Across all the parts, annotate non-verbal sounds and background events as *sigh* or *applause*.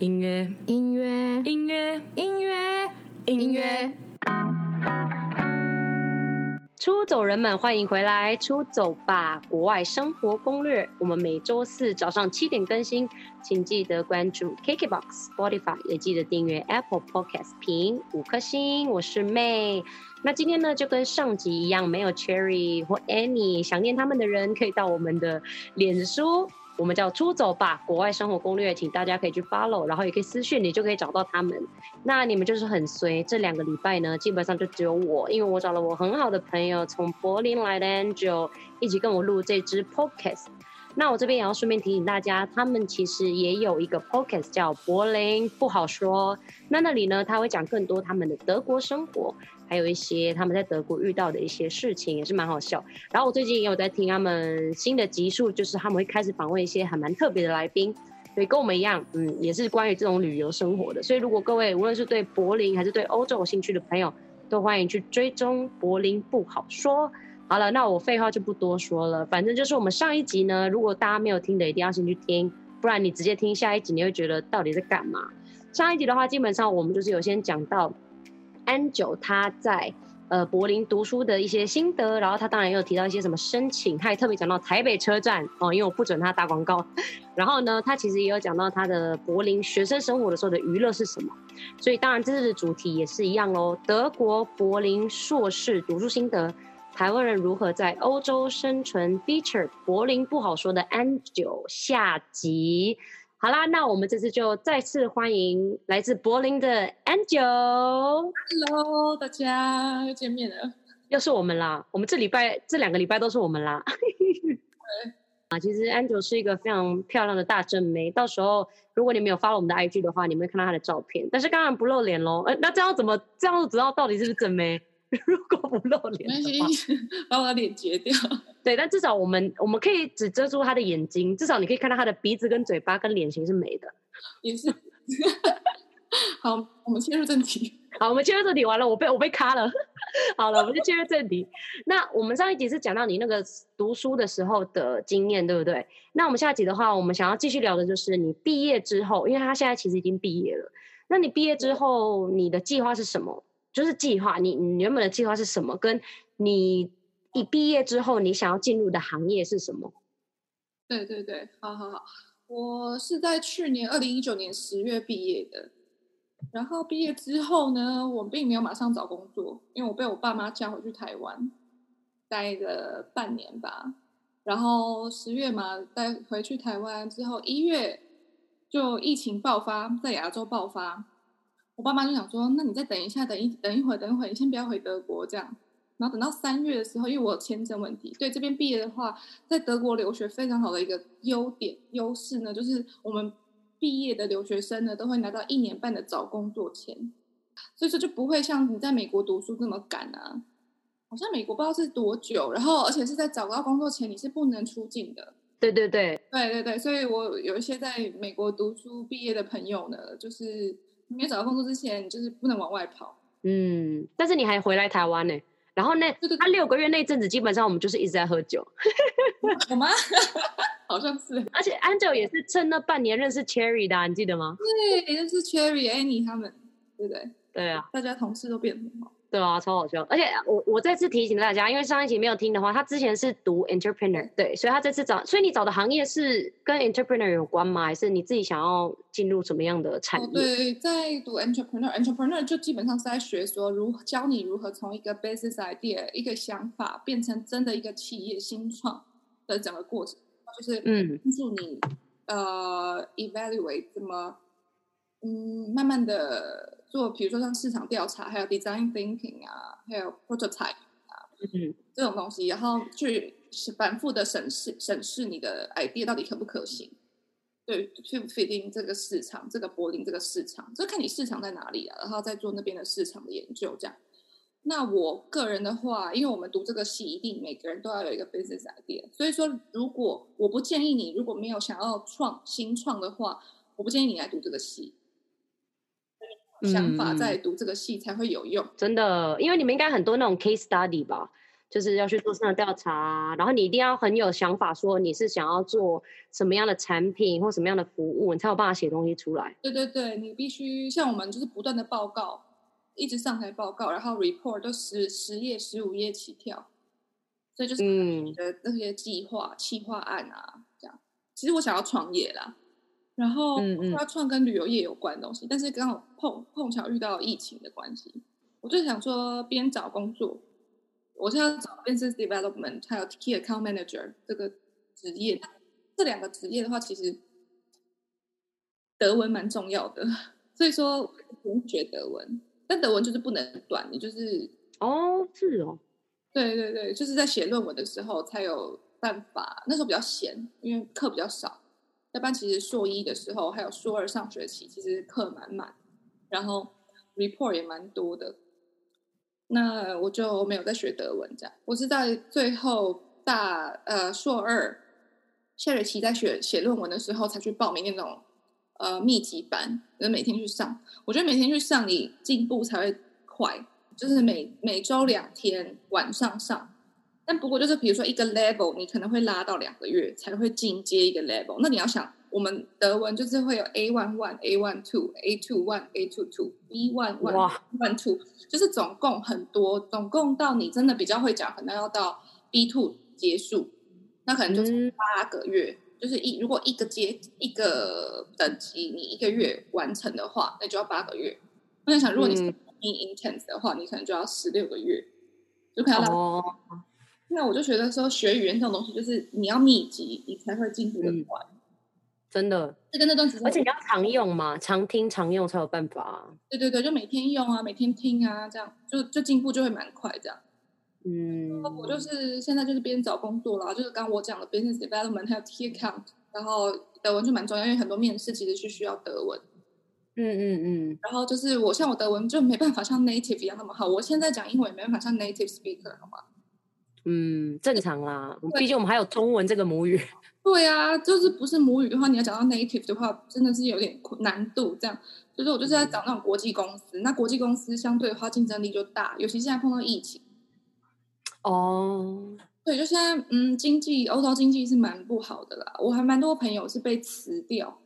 音乐，音乐，音乐，音乐，音乐。出走人们，欢迎回来！出走吧，国外生活攻略。我们每周四早上七点更新，请记得关注 KKBOX、Spotify，也记得订阅 Apple Podcast，评五颗星。我是 May。那今天呢，就跟上集一样，没有 Cherry 或 Annie，想念他们的人可以到我们的脸书。我们叫出走吧，国外生活攻略，请大家可以去 follow，然后也可以私讯，你就可以找到他们。那你们就是很随，这两个礼拜呢，基本上就只有我，因为我找了我很好的朋友，从柏林来的 Angel 一起跟我录这支 podcast。那我这边也要顺便提醒大家，他们其实也有一个 podcast 叫柏林不好说。那那里呢，他会讲更多他们的德国生活。还有一些他们在德国遇到的一些事情也是蛮好笑。然后我最近也有在听他们新的集数，就是他们会开始访问一些还蛮特别的来宾，所以跟我们一样，嗯，也是关于这种旅游生活的。所以如果各位无论是对柏林还是对欧洲有兴趣的朋友，都欢迎去追踪柏林不好说。好了，那我废话就不多说了，反正就是我们上一集呢，如果大家没有听的，一定要先去听，不然你直接听下一集，你会觉得到底在干嘛？上一集的话，基本上我们就是有先讲到。安九他在呃柏林读书的一些心得，然后他当然也有提到一些什么申请，他也特别讲到台北车站哦，因为我不准他打广告。然后呢，他其实也有讲到他的柏林学生生活的时候的娱乐是什么，所以当然这次的主题也是一样喽。德国柏林硕士读书心得，台湾人如何在欧洲生存，feature 柏林不好说的 Angel 下集。好啦，那我们这次就再次欢迎来自柏林的 Angel。Hello，大家又见面了，又是我们啦。我们这礼拜这两个礼拜都是我们啦。*laughs* 啊，其实 Angel 是一个非常漂亮的大正妹。到时候如果你没有 follow 我们的 IG 的话，你们会看到她的照片。但是当然不露脸喽。呃，那这样怎么这样子知道到底是不是正妹？*laughs* 如果不露脸，没关系，把我的脸截掉。*laughs* 对，但至少我们我们可以只遮住他的眼睛，至少你可以看到他的鼻子跟嘴巴跟脸型是美的。也是。*laughs* 好，我们切入正题。好，我们切入正题完了，我被我被卡了。好了，我们就切入正题。那我们上一集是讲到你那个读书的时候的经验，对不对？那我们下一集的话，我们想要继续聊的就是你毕业之后，因为他现在其实已经毕业了。那你毕业之后，你的计划是什么？就是计划，你你原本的计划是什么？跟你一毕业之后，你想要进入的行业是什么？对对对，好好好，我是在去年二零一九年十月毕业的。然后毕业之后呢，我并没有马上找工作，因为我被我爸妈叫回去台湾待了半年吧。然后十月嘛，待回去台湾之后，一月就疫情爆发，在亚洲爆发。我爸妈就想说，那你再等一下，等一等一会儿，等一会儿，你先不要回德国这样。然后等到三月的时候，因为我有签证问题，对这边毕业的话，在德国留学非常好的一个优点优势呢，就是我们毕业的留学生呢都会拿到一年半的找工作签，所以说就不会像你在美国读书这么赶啊。好像美国不知道是多久，然后而且是在找到工作前你是不能出境的。对对对对对对，所以我有一些在美国读书毕业的朋友呢，就是。没有找到工作之前，你就是不能往外跑。嗯，但是你还回来台湾呢。然后那他六个月那阵子，基本上我们就是一直在喝酒。*laughs* 我吗？*laughs* 好像是。而且 Angel 也是趁那半年认识 Cherry 的，你记得吗？对，认识 Cherry、Annie 他们，对不对？对啊，大家同事都变很好。对啊，超好笑！而且我我再次提醒大家，因为上一集没有听的话，他之前是读 entrepreneur，对，所以他这次找，所以你找的行业是跟 entrepreneur 有关吗？还是你自己想要进入什么样的产业？哦、对，在读 entrepreneur，entrepreneur 就基本上是在学说如教你如何从一个 business idea 一个想法变成真的一个企业新创的整个过程，就是嗯，帮助你、嗯、呃 evaluate 怎么嗯慢慢的。做，比如说像市场调查，还有 design thinking 啊，还有 prototype 啊，嗯，这种东西，然后去反复的审视审视你的 idea 到底可不可行，对，去 fit in 这个市场，这个柏林这个市场，就看你市场在哪里啊，然后再做那边的市场的研究这样。那我个人的话，因为我们读这个系，一定每个人都要有一个 business idea，所以说如果我不建议你，如果没有想要创新创的话，我不建议你来读这个系。想法在读这个系才会有用，真的，因为你们应该很多那种 case study 吧，就是要去做市场调查，然后你一定要很有想法，说你是想要做什么样的产品或什么样的服务，你才有办法写东西出来。对对对，你必须像我们就是不断的报告，一直上台报告，然后 report 都十十页、十五页起跳，所以就是你的那些计划、企划案啊，这样。其实我想要创业啦，然后要创跟旅游业有关的东西，嗯嗯，但是刚好碰碰巧遇到疫情的关系，我就想说边找工作。我是要找 business development，还有 key account manager 这个职业，这两个职业的话，其实德文蛮重要的，所以说不用学德文，但德文就是不能短，你就是哦，是哦，对对对，就是在写论文的时候才有办法。那时候比较闲，因为课比较少，要不然其实硕一的时候还有硕二上学期，其实课满满，然后 report 也蛮多的。那我就没有在学德文，这样。我是在最后大呃硕二下学期在学写论文的时候，才去报名那种呃密集班，就是每天去上。我觉得每天去上，你进步才会快。就是每每周两天晚上上，但不过就是比如说一个 level，你可能会拉到两个月才会进阶一个 level。那你要想。我们德文就是会有 A one one、A one two、A two one、A two two、B one one、one two，就是总共很多，总共到你真的比较会讲，可能要到 B two 结束，那可能就是八个月。嗯、就是一如果一个阶一个等级你一个月完成的话，那就要八个月。我在想，如果你是 intense 的话，嗯、你可能就要十六个月，就可能要。哦。那我就觉得说，学语言这种东西，就是你要密集，你才会进步的快。嗯真的，这个那段时间，而且你要常用嘛，常听常用才有办法啊。对对对，就每天用啊，每天听啊，这样就就进步就会蛮快这样。嗯，我就是现在就是边找工作啦，就是刚刚我讲的 business development 还有 key account，然后德文就蛮重要，因为很多面试其实是需要德文。嗯嗯嗯。然后就是我像我德文就没办法像 native 一样那么好，我现在讲英文也没办法像 native speaker 好吗？嗯，正常啦，毕竟我们还有中文这个母语。*laughs* 对啊，就是不是母语的话，你要讲到 native 的话，真的是有点难度。这样，就是我就是在找那种国际公司，嗯、那国际公司相对的话竞争力就大，尤其现在碰到疫情。哦，对，就现在，嗯，经济欧洲经济是蛮不好的啦，我还蛮多朋友是被辞掉。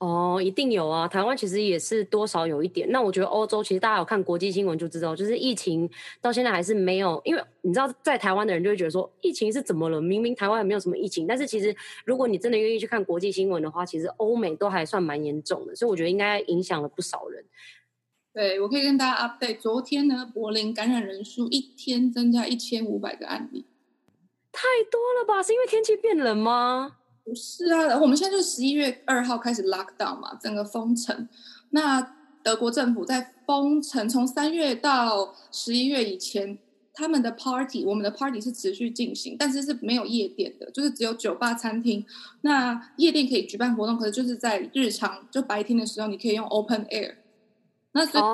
哦，一定有啊！台湾其实也是多少有一点。那我觉得欧洲其实大家有看国际新闻就知道，就是疫情到现在还是没有。因为你知道，在台湾的人就会觉得说，疫情是怎么了？明明台湾也没有什么疫情。但是其实，如果你真的愿意去看国际新闻的话，其实欧美都还算蛮严重的。所以我觉得应该影响了不少人。对，我可以跟大家 update，昨天呢，柏林感染人数一天增加一千五百个案例，太多了吧？是因为天气变冷吗？不是啊，我们现在就是十一月二号开始 lock down 嘛，整个封城。那德国政府在封城，从三月到十一月以前，他们的 party，我们的 party 是持续进行，但是是没有夜店的，就是只有酒吧、餐厅。那夜店可以举办活动，可是就是在日常就白天的时候，你可以用 open air。那所以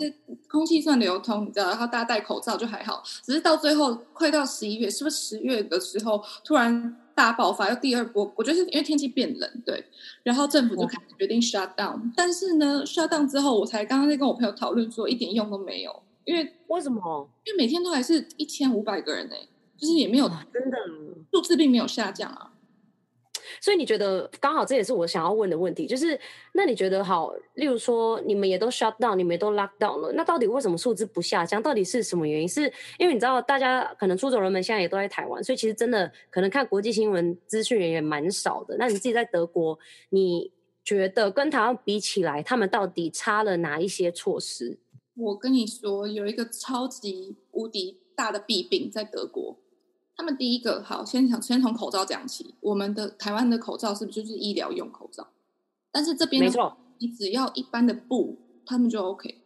这空气算流通，你知道，然后大家戴口罩就还好。只是到最后快到十一月，是不是十月的时候突然？大爆发，要第二波，我觉得是因为天气变冷，对，然后政府就开始决定 shut down，哦。但是呢，shut down 之后，我才刚刚在跟我朋友讨论说，一点用都没有，因为为什么？因为每天都还是一千五百个人呢，就是也没有真的数字并没有下降啊。所以你觉得刚好这也是我想要问的问题，就是那你觉得好，例如说你们也都 shut down，你们也都 lock down 了，那到底为什么数字不下降？到底是什么原因？是因为你知道大家可能出走人们现在也都在台湾，所以其实真的可能看国际新闻资讯也蛮少的。那你自己在德国，你觉得跟台湾比起来，他们到底差了哪一些措施？我跟你说，有一个超级无敌大的弊病在德国。他们第一个好，先从先从口罩讲起。我们的台湾的口罩是不是就是医疗用口罩？但是这边没错，你只要一般的布，他们就 OK。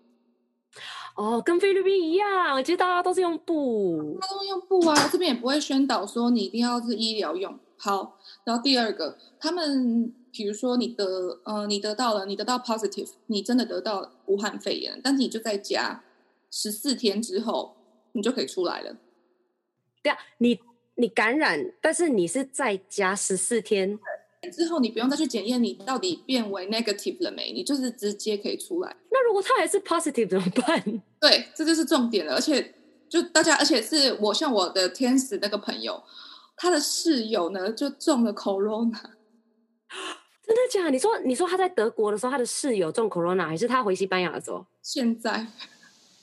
哦，跟菲律宾一样，其实大家都是用布，大家都用布啊。这边也不会宣导说你一定要是医疗用。好，然后第二个，他们比如说你得呃，你得到了，你得到 positive，你真的得到武汉肺炎，但是你就在家十四天之后，你就可以出来了。对啊，你你感染，但是你是在家十四天之后，你不用再去检验你到底变为 negative 了没，你就是直接可以出来。那如果他还是 positive 怎么办？*laughs* 对，这就是重点了。而且就大家，而且是我像我的天使那个朋友，他的室友呢就中了 corona。*gasps* 真的假的？你说你说他在德国的时候，他的室友中 corona，还是他回西班牙的时候？现在，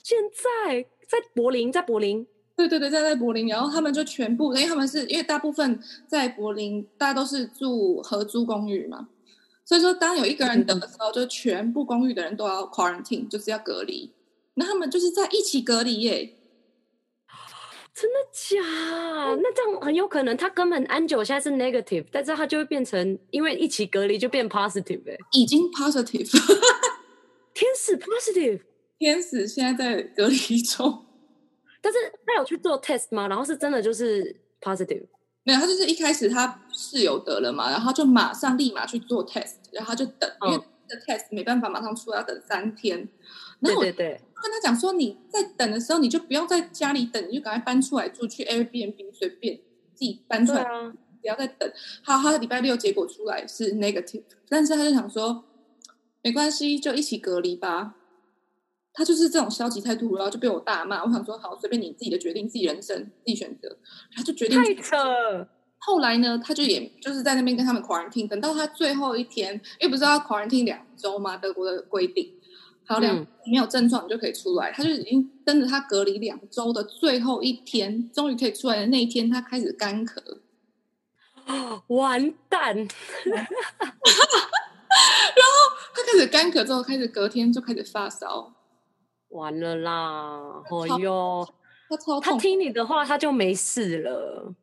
现在在柏林，在柏林。对对对，在在柏林，然后他们就全部，因为他们是因为大部分在柏林，大家都是住合租公寓嘛，所以说当有一个人得的时候，就全部公寓的人都要 quarantine，就是要隔离。那他们就是在一起隔离耶。*gasps* 真的假？那这样很有可能，他根本安久现在是 negative，但是他就会变成因为一起隔离就变 positive 哎，已经 positive，天使 positive，天使现在在隔离中。但是他有去做 test 吗？然后是真的就是 positive？没有，他就是一开始他室友得了嘛，然后就马上立马去做 test，然后他就等，嗯、因为这 test 没办法马上出来，要等三天。然后我对对对，跟他讲说，你在等的时候，你就不用在家里等，你就赶快搬出来住，去 Airbnb 随便自己搬出来，啊、不要再等。好，他的礼拜六结果出来是 negative，但是他就想说，没关系，就一起隔离吧。他就是这种消极态度，然后就被我大骂。我想说，好，随便你自己的决定，自己人生，自己选择。他就决定太扯。后来呢，他就也就是在那边跟他们 quarantine，等到他最后一天，因为不是要 quarantine 两周吗？德国的规定，好两没有症状你就可以出来。他就已经跟着他隔离两周的最后一天，终于可以出来的那一天，他开始干咳。*gasps* 完蛋！*laughs* 然后他开始干咳之后，开始隔天就开始发烧。完了啦！哦哟，他超他听你的话，他就没事了。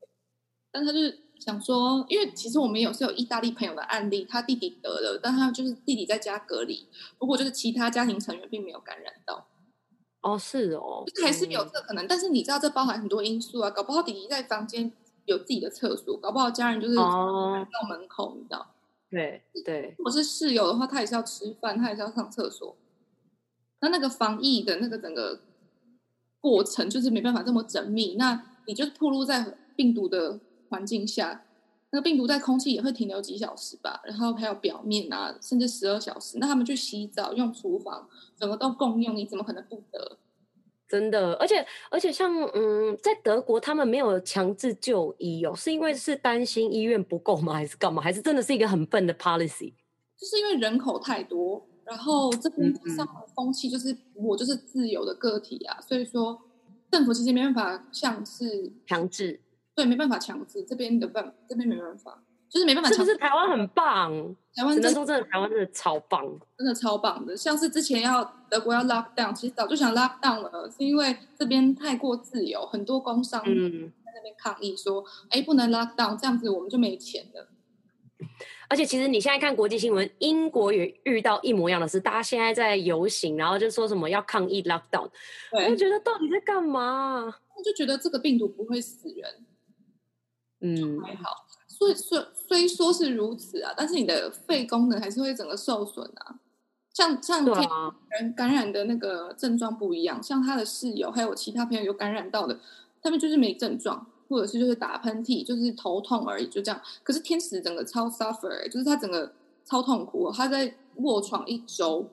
但他就是想说，因为其实我们有是有意大利朋友的案例，他弟弟得了，但他就是弟弟在家隔离，不过就是其他家庭成员并没有感染到。哦，是哦，就是还是有这个可能。嗯、但是你知道，这包含很多因素啊，搞不好弟弟在房间有自己的厕所，搞不好家人就是到门口，你知道？对对。如果是室友的话，他也是要吃饭，他也是要上厕所。那那个防疫的那个整个过程就是没办法这么缜密，那你就暴露在病毒的环境下，那个病毒在空气也会停留几小时吧，然后还有表面啊，甚至十二小时。那他们去洗澡、用厨房，整个都共用，你怎么可能不得？真的，而且而且像嗯，在德国他们没有强制就医哦，是因为是担心医院不够吗？还是干嘛？还是真的是一个很笨的 policy？就是因为人口太多。然后这边上的风气就是我就是自由的个体啊，所以说政府其实没办法像是强制，对，没办法强制这边的办，这边没办法，就是没办法强制。是不是台湾很棒？台湾只能说真的，台湾真的超棒，真的超棒的。像是之前要德国要 lock down，其实早就想 lock down 了，是因为这边太过自由，很多工商在那边抗议说，哎、嗯，不能 lock down，这样子我们就没钱了。而且其实你现在看国际新闻，英国也遇到一模一样的事，大家现在在游行，然后就说什么要抗议 lockdown，我就觉得到底在干嘛？我就觉得这个病毒不会死人，嗯，还好。所以虽虽说是如此啊，但是你的肺功能还是会整个受损啊。像像人感染的那个症状不一样，像他的室友还有其他朋友有感染到的，他们就是没症状。或者是就是打喷嚏，就是头痛而已，就这样。可是天使整个超 suffer，欸，就是他整个超痛苦，他在卧床一周，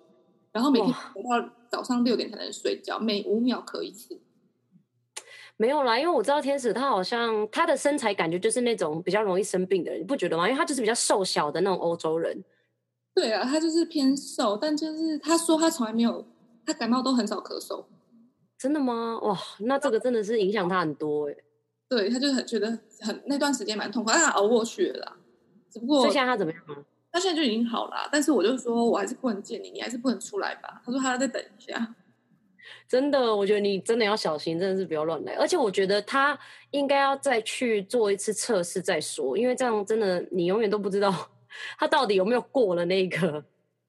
然后每天到早上六点才能睡觉，每五秒咳一次。没有啦，因为我知道天使他好像他的身材感觉就是那种比较容易生病的人，你不觉得吗？因为他就是比较瘦小的那种欧洲人。对啊，他就是偏瘦，但就是他说他从来没有，他感冒都很少咳嗽。真的吗？哇，那这个真的是影响他很多哎，欸。对，他就很觉得很那段时间蛮痛苦，但他熬过去了啦。只不过现在他怎么样？他现在就已经好了，但是我就说我还是不能见你，你还是不能出来吧。他说他要再等一下。*laughs* 真的，我觉得你真的要小心，真的是不要乱来。而且我觉得他应该要再去做一次测试再说，因为这样真的你永远都不知道 *laughs* 他到底有没有过了那个。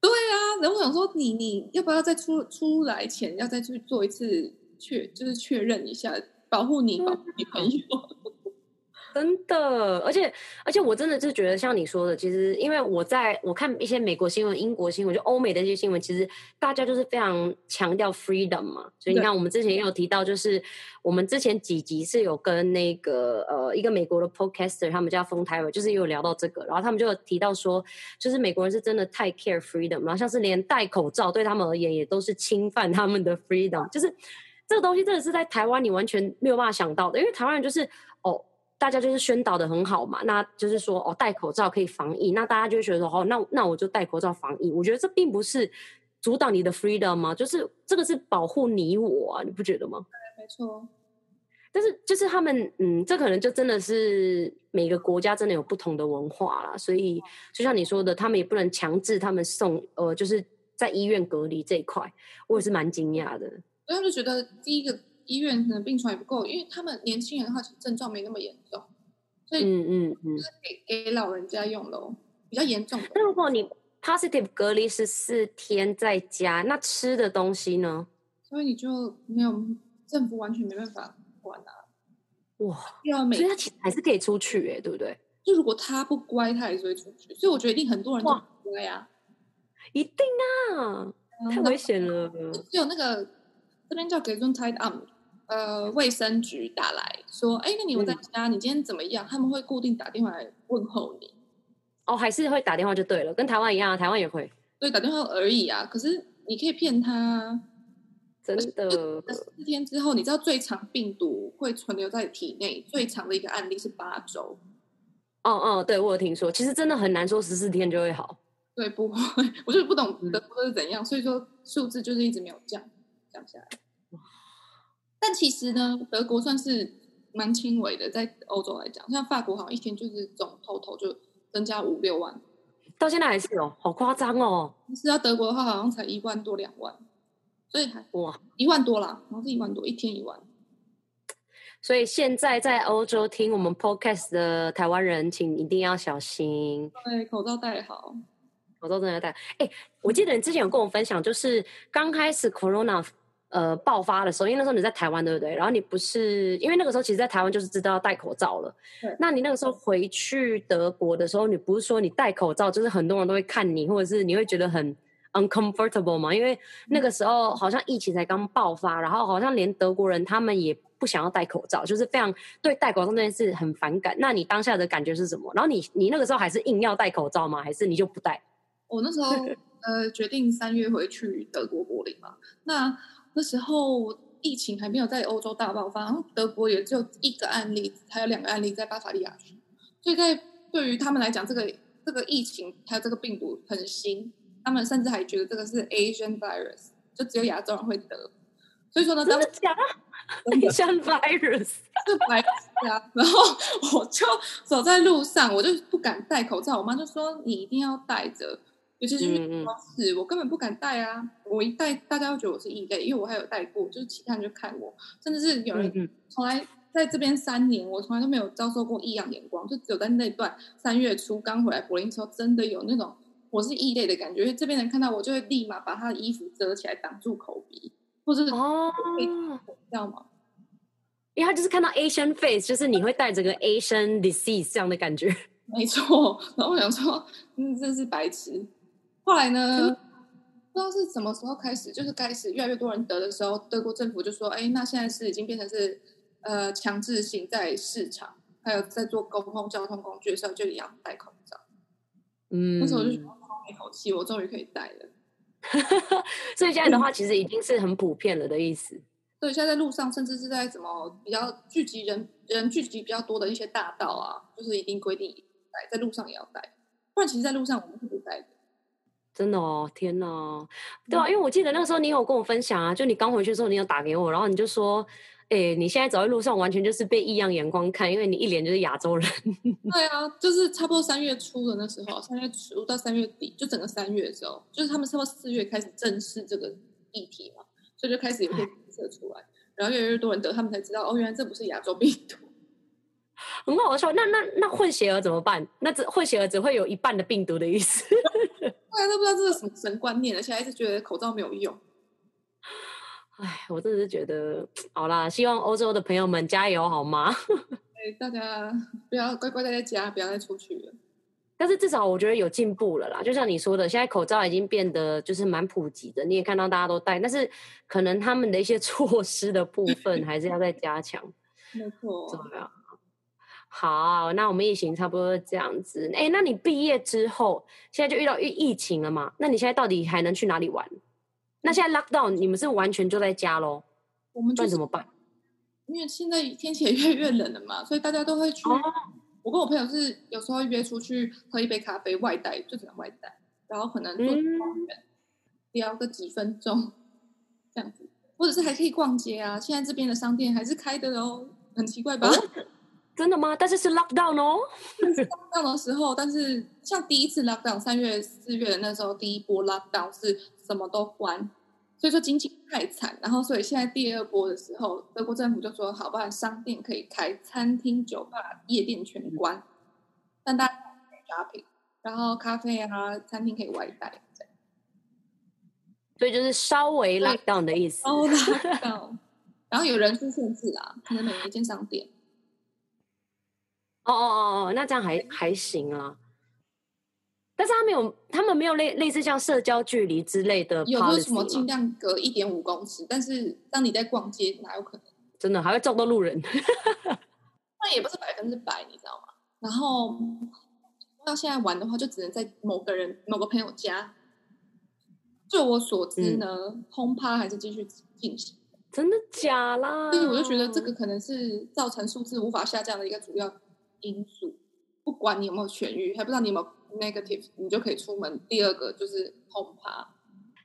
对啊，然后我想说你你要不要再出出来前要再去做一次确，就是确认一下。保护你，保护你朋友，*laughs* 真的，而且而且我真的就觉得像你说的，其实因为我在我看一些美国新闻、英国新闻，就欧美的一些新闻，其实大家就是非常强调 freedom 嘛。所以你看，我们之前也有提到，就是我们之前几集是有跟那个呃一个美国的 podcaster，他们叫 Phone Tyler，就是有聊到这个，然后他们就有提到说，就是美国人是真的太 care freedom，然后像是连戴口罩对他们而言也都是侵犯他们的 freedom，就是。这个东西真的是在台湾你完全没有办法想到的，因为台湾人就是哦，大家就是宣导的很好嘛，那就是说哦，戴口罩可以防疫，那大家就会觉得说哦，那那我就戴口罩防疫。我觉得这并不是阻挡你的 freedom 吗？就是这个是保护你我啊，你不觉得吗？对，没错。但是就是他们，嗯，这可能就真的是每个国家真的有不同的文化啦，所以就像你说的，他们也不能强制他们送，呃，就是在医院隔离这一块，我也是蛮惊讶的。所以他就觉得第一个医院可能病床也不够，因为他们年轻人的话其实症状没那么严重，所以嗯嗯嗯，给给老人家用喽，比较严重的。那如果你 positive 隔离十四天在家，那吃的东西呢？所以你就没有政府完全没办法。哇，所以他其实还是可以出去哎，对不对？就如果他不乖，他还是会出去。所以我觉得一定很多人都不乖呀，一定啊，太危险了。只有那个这边叫 Gesundheit Amt，呃，卫生局打来说，哎，那你我在家，你今天怎么样？他们会固定打电话来问候你。哦，还是会打电话就对了，跟台湾一样，台湾也会。对，打电话而已啊。可是你可以骗他。真的，四天之后，你知道最长病毒会存留在体内最长的一个案例是八周。哦哦，对我有听说，其实真的很难说十四天就会好。对，不会，*laughs* 我就是不懂德国是怎样，嗯、所以说数字就是一直没有降降下来。但其实呢，德国算是蛮轻微的，在欧洲来讲，像法国好像一天就是总 total 就增加五六万，到现在还是有，好夸张哦。是要德国的话，好像才一万多两万。所以还哇，一万多啦，好像是一万多，一天一万。所以现在在欧洲听我们 podcast 的台湾人，请一定要小心。对，口罩戴好，口罩真的要戴。哎，我记得你之前有跟我分享，就是刚开始 corona 呃爆发的时候，因为那时候你在台湾，对不对？然后你不是因为那个时候，其实，在台湾就是知道要戴口罩了。对。那你那个时候回去德国的时候，你不是说你戴口罩，就是很多人都会看你，或者是你会觉得很。uncomfortable 嘛，因为那个时候好像疫情才刚爆发，然后好像连德国人他们也不想要戴口罩，就是非常对戴口罩这件事很反感。那你当下的感觉是什么？然后你你那个时候还是硬要戴口罩吗？还是你就不戴？我那时候呃决定三月回去德国柏林嘛。那那时候疫情还没有在欧洲大爆发，然后德国也只有一个案例，还有两个案例在巴伐利亚区，所以在对于他们来讲，这个这个疫情还有这个病毒很新。他们甚至还觉得这个是 Asian virus，就只有亚洲人会得。所以说呢，真的假的？Asian virus 是白痴啊！然后我就走在路上，我就不敢戴口罩。我妈就说：“你一定要戴着，尤其是去超市，我根本不敢戴啊！我一戴，大家会觉得我是异类，因为我还有戴过，就是其他人就看我，甚至是有人从来在这边三年，我从来都没有遭受过异样眼光，就只有在那段三月初刚回来柏林之后，真的有那种。”我是异类的感觉，因为这边人看到我就会立马把他的衣服遮起来挡住口鼻，或者是哦，你知道吗？因为他就是看到 Asian face，就是你会带着个 Asian disease 这样的感觉。没错，然后我想说，嗯，真是白痴。后来呢，嗯、不知道是什么时候开始，就是开始越来越多人得的时候，德国政府就说：“哎，那现在是已经变成是呃强制性在市场，还有在做公共交通工具的时候就一样戴口罩。”嗯，那时候我就。一口气，我终于可以戴了。*laughs* 所以现在的话，其实已经是很普遍了的意思。对，现在在路上，甚至是在什么比较聚集人人聚集比较多的一些大道啊，就是一定规定戴，在路上也要戴。不然，其实，在路上我们是不戴的。真的哦，天哪！对啊，因为我记得那个时候你有跟我分享啊，就你刚回去的时候，你有打给我，然后你就说。哎、欸，你现在走在路上，完全就是被异样眼光看，因为你一脸就是亚洲人。*laughs* 对啊，就是差不多三月初的那时候，三月初到三月底，就整个三月的时候，就是他们差不多四月开始正视这个议题嘛，所以就开始有些检测出来，然后越来越多人得，他们才知道哦，原来这不是亚洲病毒。很好笑，那那那混血儿怎么办？那这混血儿只会有一半的病毒的意思。对啊，都不知道这是什么神观念，而且还是觉得口罩没有用。哎，我真的是觉得，好啦，希望欧洲的朋友们加油，好吗？*laughs* 哎，大家不要乖乖待在家，不要再出去了。但是至少我觉得有进步了啦，就像你说的，现在口罩已经变得就是蛮普及的，你也看到大家都戴，但是可能他们的一些 *laughs* 措施的部分还是要再加强。没错。怎么样？好，那我们疫情差不多这样子。哎，那你毕业之后，现在就遇到疫疫情了嘛？那你现在到底还能去哪里玩？那现在 lockdown，你们是完全就在家喽？我们、就是、怎么办？因为现在天气也越来越冷了嘛，所以大家都会去。哦、我跟我朋友是有时候约出去喝一杯咖啡，外带就只能外带，然后可能坐聊个几分钟这样子，或者是还可以逛街啊。现在这边的商店还是开的哦，很奇怪吧？哦、真的吗？但是是 lockdown 哦。是 lockdown 的时候，但是像第一次 lockdown 三月四月的那时候，第一波 lockdown 是什么都关。所以说经济太惨，然后所以现在第二波的时候，德国政府就说好，不然商店可以开，餐厅、酒吧、夜店全关，但大家 shopping，然后咖啡啊、餐厅可以外带，所以就是稍微 lock down 的意思。哦，lock down，*laughs* 然后有人数限制啊，可能每一间商店。哦哦哦哦，那这样还还行啊。但是他没有，他们没有类类似像社交距离之类的，有没有什么尽量隔一点五公尺？但是当你在逛街，哪有可能？真的还会撞到路人？*laughs* 那也不是百分之百，你知道吗？然后到现在玩的话，就只能在某个人、某个朋友家。就我所知呢，轰趴、嗯、还是继续进行。真的假啦？所以我就觉得这个可能是造成数字无法下降的一个主要因素。不管你有没有痊愈，还不知道你有没有。negative，你就可以出门。第二个就是轰趴。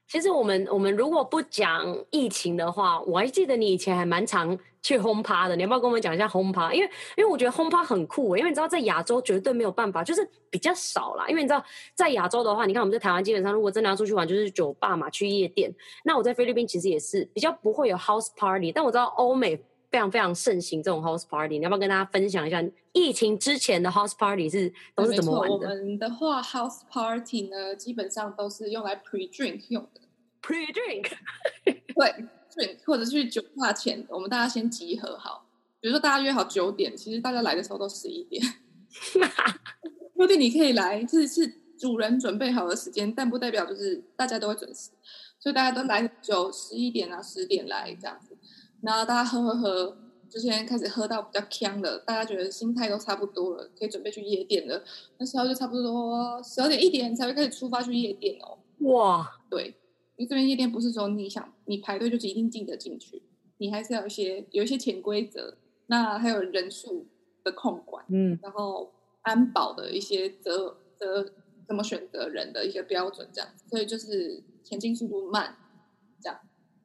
其实我们我们如果不讲疫情的话，我还记得你以前还蛮常去轰趴的。你要不要跟我们讲一下轰趴？因为因为我觉得轰趴很酷，因为你知道在亚洲绝对没有办法，就是比较少啦。因为你知道在亚洲的话，你看我们在台湾基本上如果真的要出去玩，就是酒吧嘛，去夜店。那我在菲律宾其实也是比较不会有 house party，但我知道欧美。非常非常盛行这种 house party，你要不要跟大家分享一下疫情之前的 house party 是都是怎么玩的？我们的话 house party 呢，基本上都是用来 pre drink 用的。pre drink，*laughs* 对，drink 或者去酒吧前，我们大家先集合好。比如说大家约好九点，其实大家来的时候都十一点。*laughs* 九点你可以来，这是主人准备好的时间，但不代表就是大家都会准时，所以大家都来九十一点啊，十点来这样子。然后大家喝喝喝，就现在开始喝到比较呛的，大家觉得心态都差不多了，可以准备去夜店了。那时候就差不多十二点一点才会开始出发去夜店哦。哇，对，因为这边夜店不是说你想你排队就是一定进得进去，你还是要有一些有一些潜规则。那还有人数的控管，嗯，然后安保的一些择择怎么选择人的一些标准这样子，所以就是前进速度慢，这样。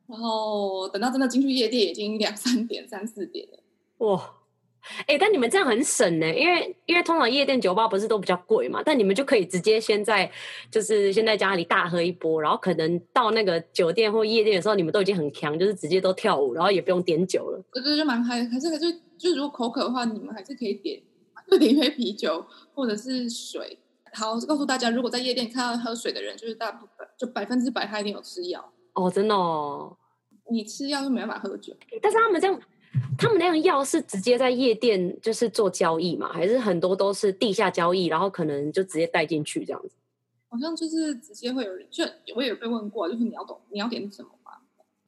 然后等到真的进去夜店，已经两三点、三四点了。哇，哎，但你们这样很省呢，因为因为通常夜店酒吧不是都比较贵嘛，但你们就可以直接先在就是先在家里大喝一波，然后可能到那个酒店或夜店的时候，你们都已经很强，就是直接都跳舞，然后也不用点酒了。对对，就蛮嗨，还是还是就如果口渴的话，你们还是可以点，*laughs* 就点一杯啤酒或者是水。好，告诉大家，如果在夜店看到喝水的人，就是大部分就百分之百他一定有吃药。哦，真的哦，你吃药就没办法喝酒。但是他们这样，他们那样药是直接在夜店就是做交易嘛？还是很多都是地下交易，然后可能就直接带进去这样子？好像就是直接会有人，就我也有被问过，就是你要懂你要点什么吗？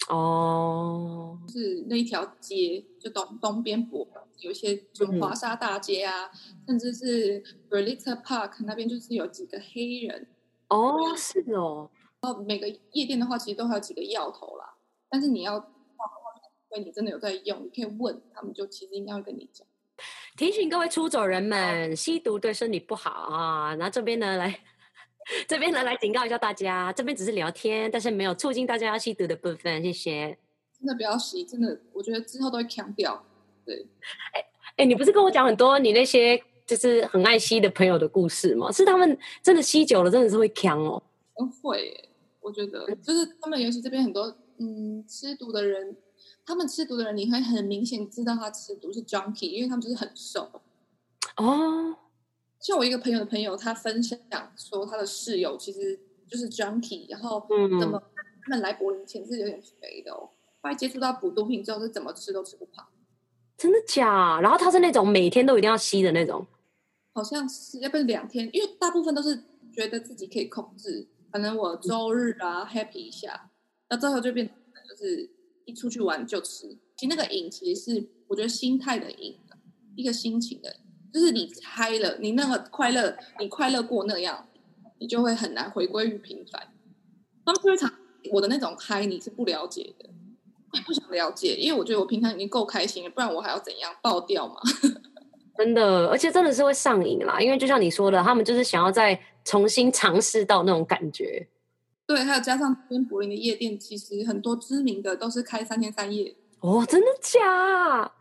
哦，就是那一条街，就东东边部有一些，就华沙大街啊，嗯、甚至是 Berlitz Park 那边，就是有几个黑人。哦，是哦。然后每个夜店的话，其实都还有几个药头啦。但是你要，因为你真的有在用，你可以问他们，就其实应该会跟你讲。提醒各位出走人们，吸毒对身体不好啊。然后这边呢，来 *laughs* 这边呢来警告一下大家，这边只是聊天，但是没有促进大家要吸毒的部分。谢谢。真的不要吸，真的，我觉得之后都会强掉。对，哎哎，你不是跟我讲很多你那些就是很爱吸的朋友的故事吗？是他们真的吸久了，真的是会强哦。嗯，会。我觉得就是他们，尤其这边很多嗯吃毒的人，他们吃毒的人，你会很明显知道他吃毒是 junkie，因为他们就是很瘦哦。像我一个朋友的朋友，他分享说他的室友其实就是 junkie，然后怎么他们来柏林前是有点肥的哦，后来接触到补毒品之后是怎么吃都吃不胖，真的假？然后他是那种每天都一定要吸的那种，好像是要不然两天，因为大部分都是觉得自己可以控制。可能我周日啊 happy 一下，那之后就变就是一出去玩就吃。其实那个瘾其实是我觉得心态的瘾，一个心情的，就是你嗨了，你那个快乐，你快乐过那样，你就会很难回归于平凡。他们通常我的那种嗨你是不了解的，也不想了解，因为我觉得我平常已经够开心了，不然我还要怎样爆掉嘛？*laughs* 真的，而且真的是会上瘾啦，因为就像你说的，他们就是想要在重新尝试到那种感觉。对，还有加上这边柏林的夜店，其实很多知名的都是开三天三夜。哦，真的假？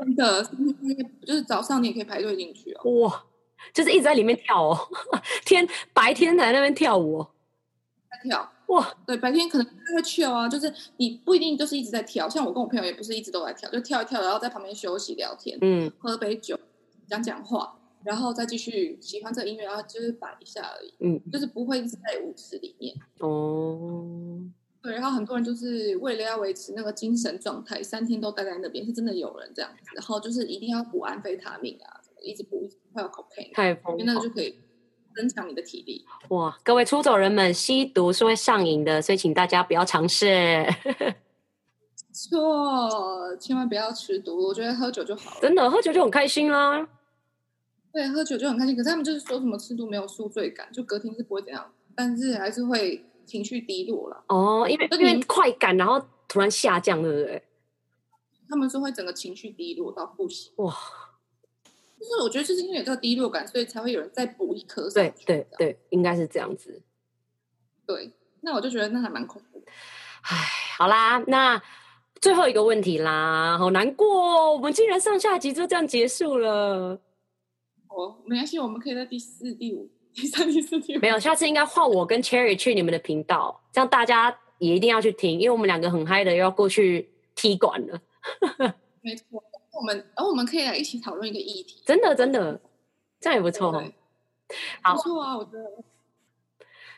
真的，就是早上你也可以排队进去哦。哇，就是一直在里面跳哦，天白天在那边跳舞，哦在跳。哇，对，白天可能会 chill 啊，就是你不一定就是一直在跳，像我跟我朋友也不是一直都在跳，就跳一跳，然后在旁边休息聊天，嗯，喝杯酒，讲讲话，然后再继续喜欢这个音乐，然后就是摆一下而已，嗯，就是不会一直在舞池里面。哦，对，然后很多人就是为了要维持那个精神状态，三天都待在那边，是真的有人这样子，然后就是一定要补安非他命啊，一直补，还有 cocaine，太疯狂，那个就可以。增强你的体力哇！各位出走人们，吸毒是会上瘾的，所以请大家不要尝试。*laughs* 错，千万不要吃毒。我觉得喝酒就好了，真的喝酒就很开心啦。对，喝酒就很开心。可是他们就是说什么吃度没有宿醉感，就隔天是不会怎样，但是还是会情绪低落了。哦，因为因为快感，然后突然下降，对不对？他们说会整个情绪低落到不行。哇！就是我觉得，就是因为有这个低落感，所以才会有人再补一颗。对对对，应该是这样子。对，那我就觉得那还蛮恐怖。唉，好啦，那最后一个问题啦，好难过，我们竟然上下集就这样结束了。哦，没关系，我们可以在第四、第五、第三、第四、第五。没有，下次应该换我跟 Cherry 去你们的频道，这样大家也一定要去听，因为我们两个很嗨的要过去踢馆了。*laughs* 没错。我们，然后我们可以来一起讨论一个议题。真的，真的，这样也不错。不错啊，我觉得。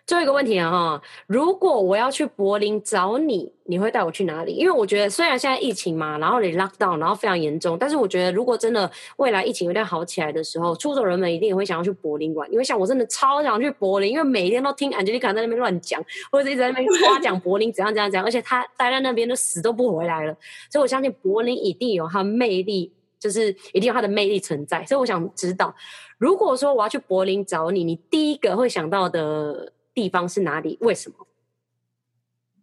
最后一个问题啊，哈，如果我要去柏林找你，你会带我去哪里？因为我觉得虽然现在疫情嘛，然后你 lock down，然后非常严重，但是我觉得如果真的未来疫情有点好起来的时候，出走人们一定也会想要去柏林玩。因为像我真的超想去柏林，因为每天都听 Angelica 在那边乱讲，或者一直在那边夸奖柏林怎样怎样怎样，而且他待在那边都死都不回来了，所以我相信柏林一定有它魅力，就是一定有它的魅力存在。所以我想知道，如果说我要去柏林找你，你第一个会想到的地方是哪里？为什么？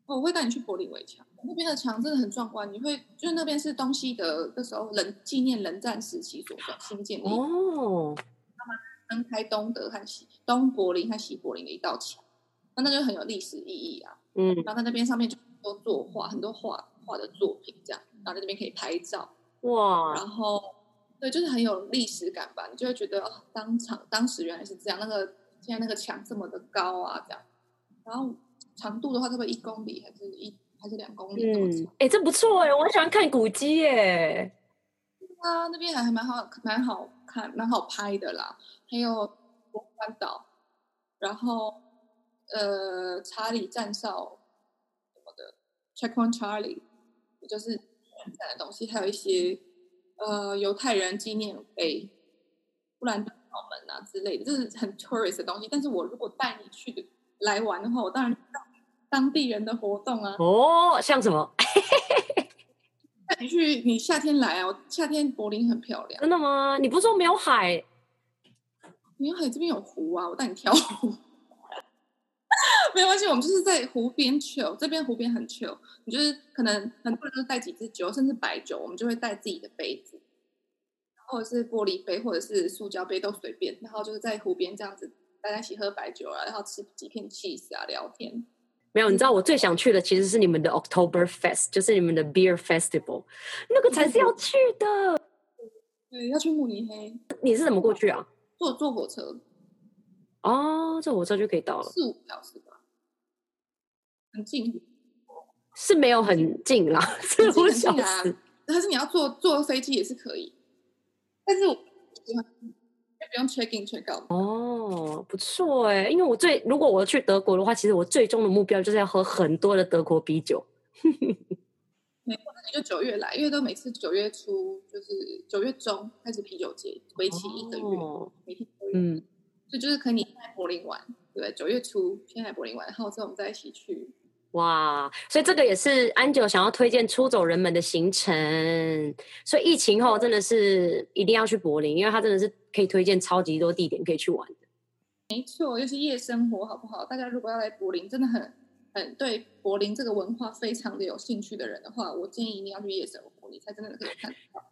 我会带你去柏林围墙，那边的墙真的很壮观。你会就是那边是东西德那时候冷纪念冷战时期所新建的哦，他们分开东德和西东柏林和西柏林的一道墙，那那就很有历史意义啊。嗯，然后在那边上面就都作画，很多画画的作品这样，然后在那边可以拍照哇，然后对，就是很有历史感吧。你就会觉得哦，当场当时原来是这样，那个。现在那个墙这么的高啊，这样，然后长度的话，差不多一公里还是一还是两公里这么长？哎、嗯，这不错哎，我很喜欢看古迹耶。啊，那边还还蛮好，蛮好看，蛮好拍的啦。还有国关岛，然后呃，查理战哨什么的，Checkpoint Charlie，也就是很赞的东西，还有一些呃犹太人纪念碑，不然。澳门啊之类的，就是很 tourist 的东西。但是我如果带你去来玩的话，我当然当当地人的活动啊。哦，像什么？带你去，你夏天来啊！我夏天柏林很漂亮。真的吗？你不是说没有海？没有海，这边有湖啊！我带你跳湖。*laughs* 没关系，我们就是在湖边 chill。这边湖边很 chill。你就是可能很多人都带几支酒，甚至白酒，我们就会带自己的杯子。或者是玻璃杯，或者是塑胶杯都随便，然后就是在湖边这样子，大家一起喝白酒啊，然后吃几片 cheese 啊，聊天。没有，你知道我最想去的其实是你们的 October Fest，就是你们的 Beer Festival，那个才是要去的。对，要去慕尼黑。你是怎么过去啊？坐坐火车。哦，坐火车就可以到了。四五小时吧，很近。是没有很近啦，四五小时。啊、但是你要坐坐飞机也是可以。但是我喜欢，不用 check in check out。哦，不错哎，因为我最如果我去德国的话，其实我最终的目标就是要喝很多的德国啤酒。*laughs* 没错，那你就九月来，因为都每次九月初就是九月中开始啤酒节，为期一个月，哦、每天都有。嗯，所以就是可以你在柏林玩，对，九月初先来柏林玩，然后之后我们再一起去。哇，所以这个也是 Angel 想要推荐出走人们的行程。所以疫情后真的是一定要去柏林，因为它真的是可以推荐超级多地点可以去玩的。没错，尤其夜生活好不好？大家如果要来柏林，真的很很对柏林这个文化非常的有兴趣的人的话，我建议一定要去夜生活，你才真的可以看到。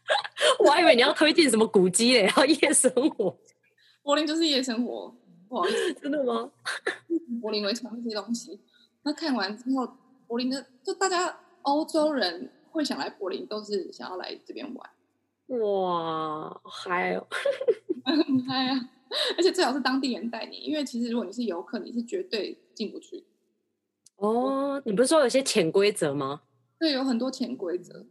*laughs* 我还以为你要推荐什么古迹嘞，要夜生活。柏林就是夜生活，不好意思，*laughs* 真的吗？*laughs* 柏林围墙那些东西，那看完之后，柏林的就大家欧洲人会想来柏林，都是想要来这边玩。哇，嗨哦，*laughs* 嗨啊！而且最好是当地人带你，因为其实如果你是游客，你是绝对进不去。哦，你不是说有些潜规则吗？对，有很多潜规则。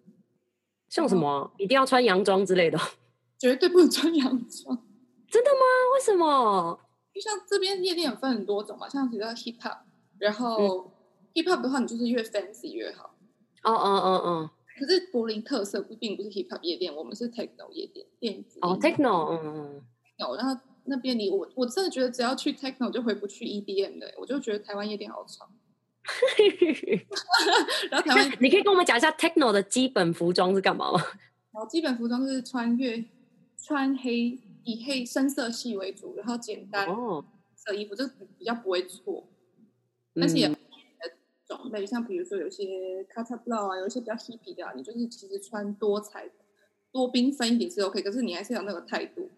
像什么、啊？一定要穿洋装之类的？*laughs* 绝对不能穿洋装。真的吗？为什么？就像这边夜店有分很多种嘛，像比如说 hip hop，然后 hip hop 的话，你就是越 fancy 越好。哦哦哦哦。可是柏林特色不并不是 hip hop 夜店，我们是 techno 夜店，电子。哦，techno，嗯嗯。有，然后那边你我我真的觉得只要去 techno 就回不去 EDM 的，我就觉得台湾夜店好吵。*laughs* 然后台湾，你可以跟我们讲一下 techno 的基本服装是干嘛吗？*laughs* 然后基本服装是穿越穿黑，以黑深色系为主，然后简单色衣服，就比较不会错。而且也种类，像比如说有些 Cutterblow 啊，有一些比较 hippie 的啊，你就是其实穿多彩多缤纷一点是 OK，可是你还是有那个态度。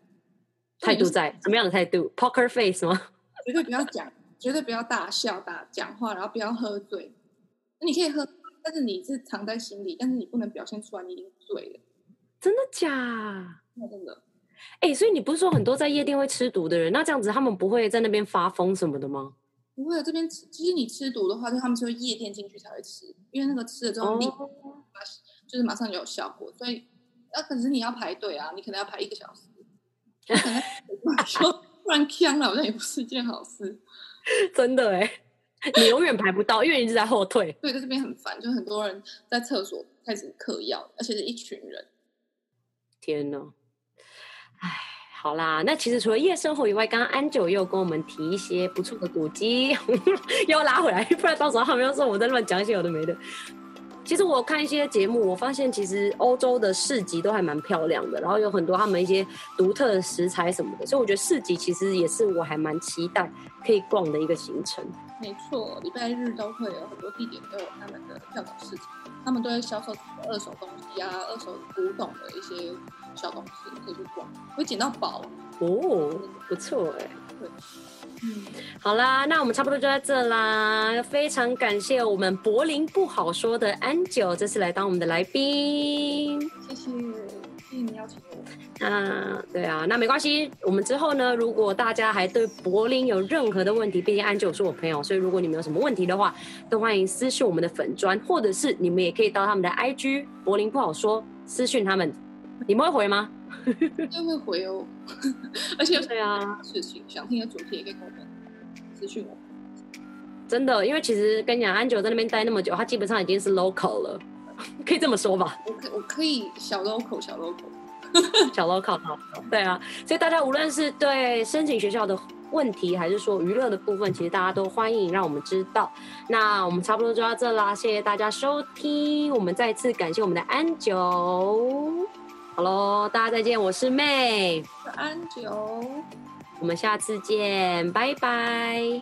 态度在什么样的态度？Poker face 吗？*laughs* 绝对不要讲，绝对不要大笑大讲话，然后不要喝醉。那你可以喝，但是你是藏在心里，但是你不能表现出来你已经醉了。真的假？那真的。哎、欸，所以你不是说很多在夜店会吃毒的人？那这样子他们不会在那边发疯什么的吗？不会，这边其实你吃毒的话，就他们是会夜店进去才会吃，因为那个吃了之后立马、oh. 就是马上就有效果。所以，那、啊、可是你要排队啊，你可能要排一个小时。说 *laughs* 突然呛了，好像也不是一件好事。*laughs* 真的哎，你永远排不到，因为一直在后退。对，在这边很烦，就很多人在厕所开始嗑药，而且是一群人。天哪！哎，好啦，那其实除了夜生活以外，刚刚安九又跟我们提一些不错的古迹，*laughs* 又要拉回来，不然到时候他们又说我在乱讲一些有的没的。其实我看一些节目，我发现其实欧洲的市集都还蛮漂亮的，然后有很多他们一些独特的食材什么的，所以我觉得市集其实也是我还蛮期待可以逛的一个行程。没错，礼拜日都会有很多地点都有他们的跳蚤市场，他们都会销售二手东西啊、二手古董的一些小东西，可以去逛，会捡到宝哦，不错哎、欸。对。嗯，好啦，那我们差不多就在这啦。非常感谢我们柏林不好说的安九这次来当我们的来宾，谢谢，谢谢你邀请我。啊，对啊，那没关系。我们之后呢，如果大家还对柏林有任何的问题，毕竟安九是我朋友，所以如果你们有什么问题的话，都欢迎私讯我们的粉砖，或者是你们也可以到他们的 IG 柏林不好说私讯他们，*laughs* 你们会回吗？就会回哦，*laughs* 而且对啊，事情想听的主题也可以跟我们私讯我。真的，因为其实跟你讲，安九在那边待那么久，他基本上已经是 local 了，*laughs* 可以这么说吧？我可我可以小 local 小 local 小 local 好，对啊，所以大家无论是对申请学校的问题，还是说娱乐的部分，其实大家都欢迎让我们知道。那我们差不多就到这啦，谢谢大家收听，我们再次感谢我们的安九。好喽，大家再见，我是妹，我是安九，我们下次见，拜拜。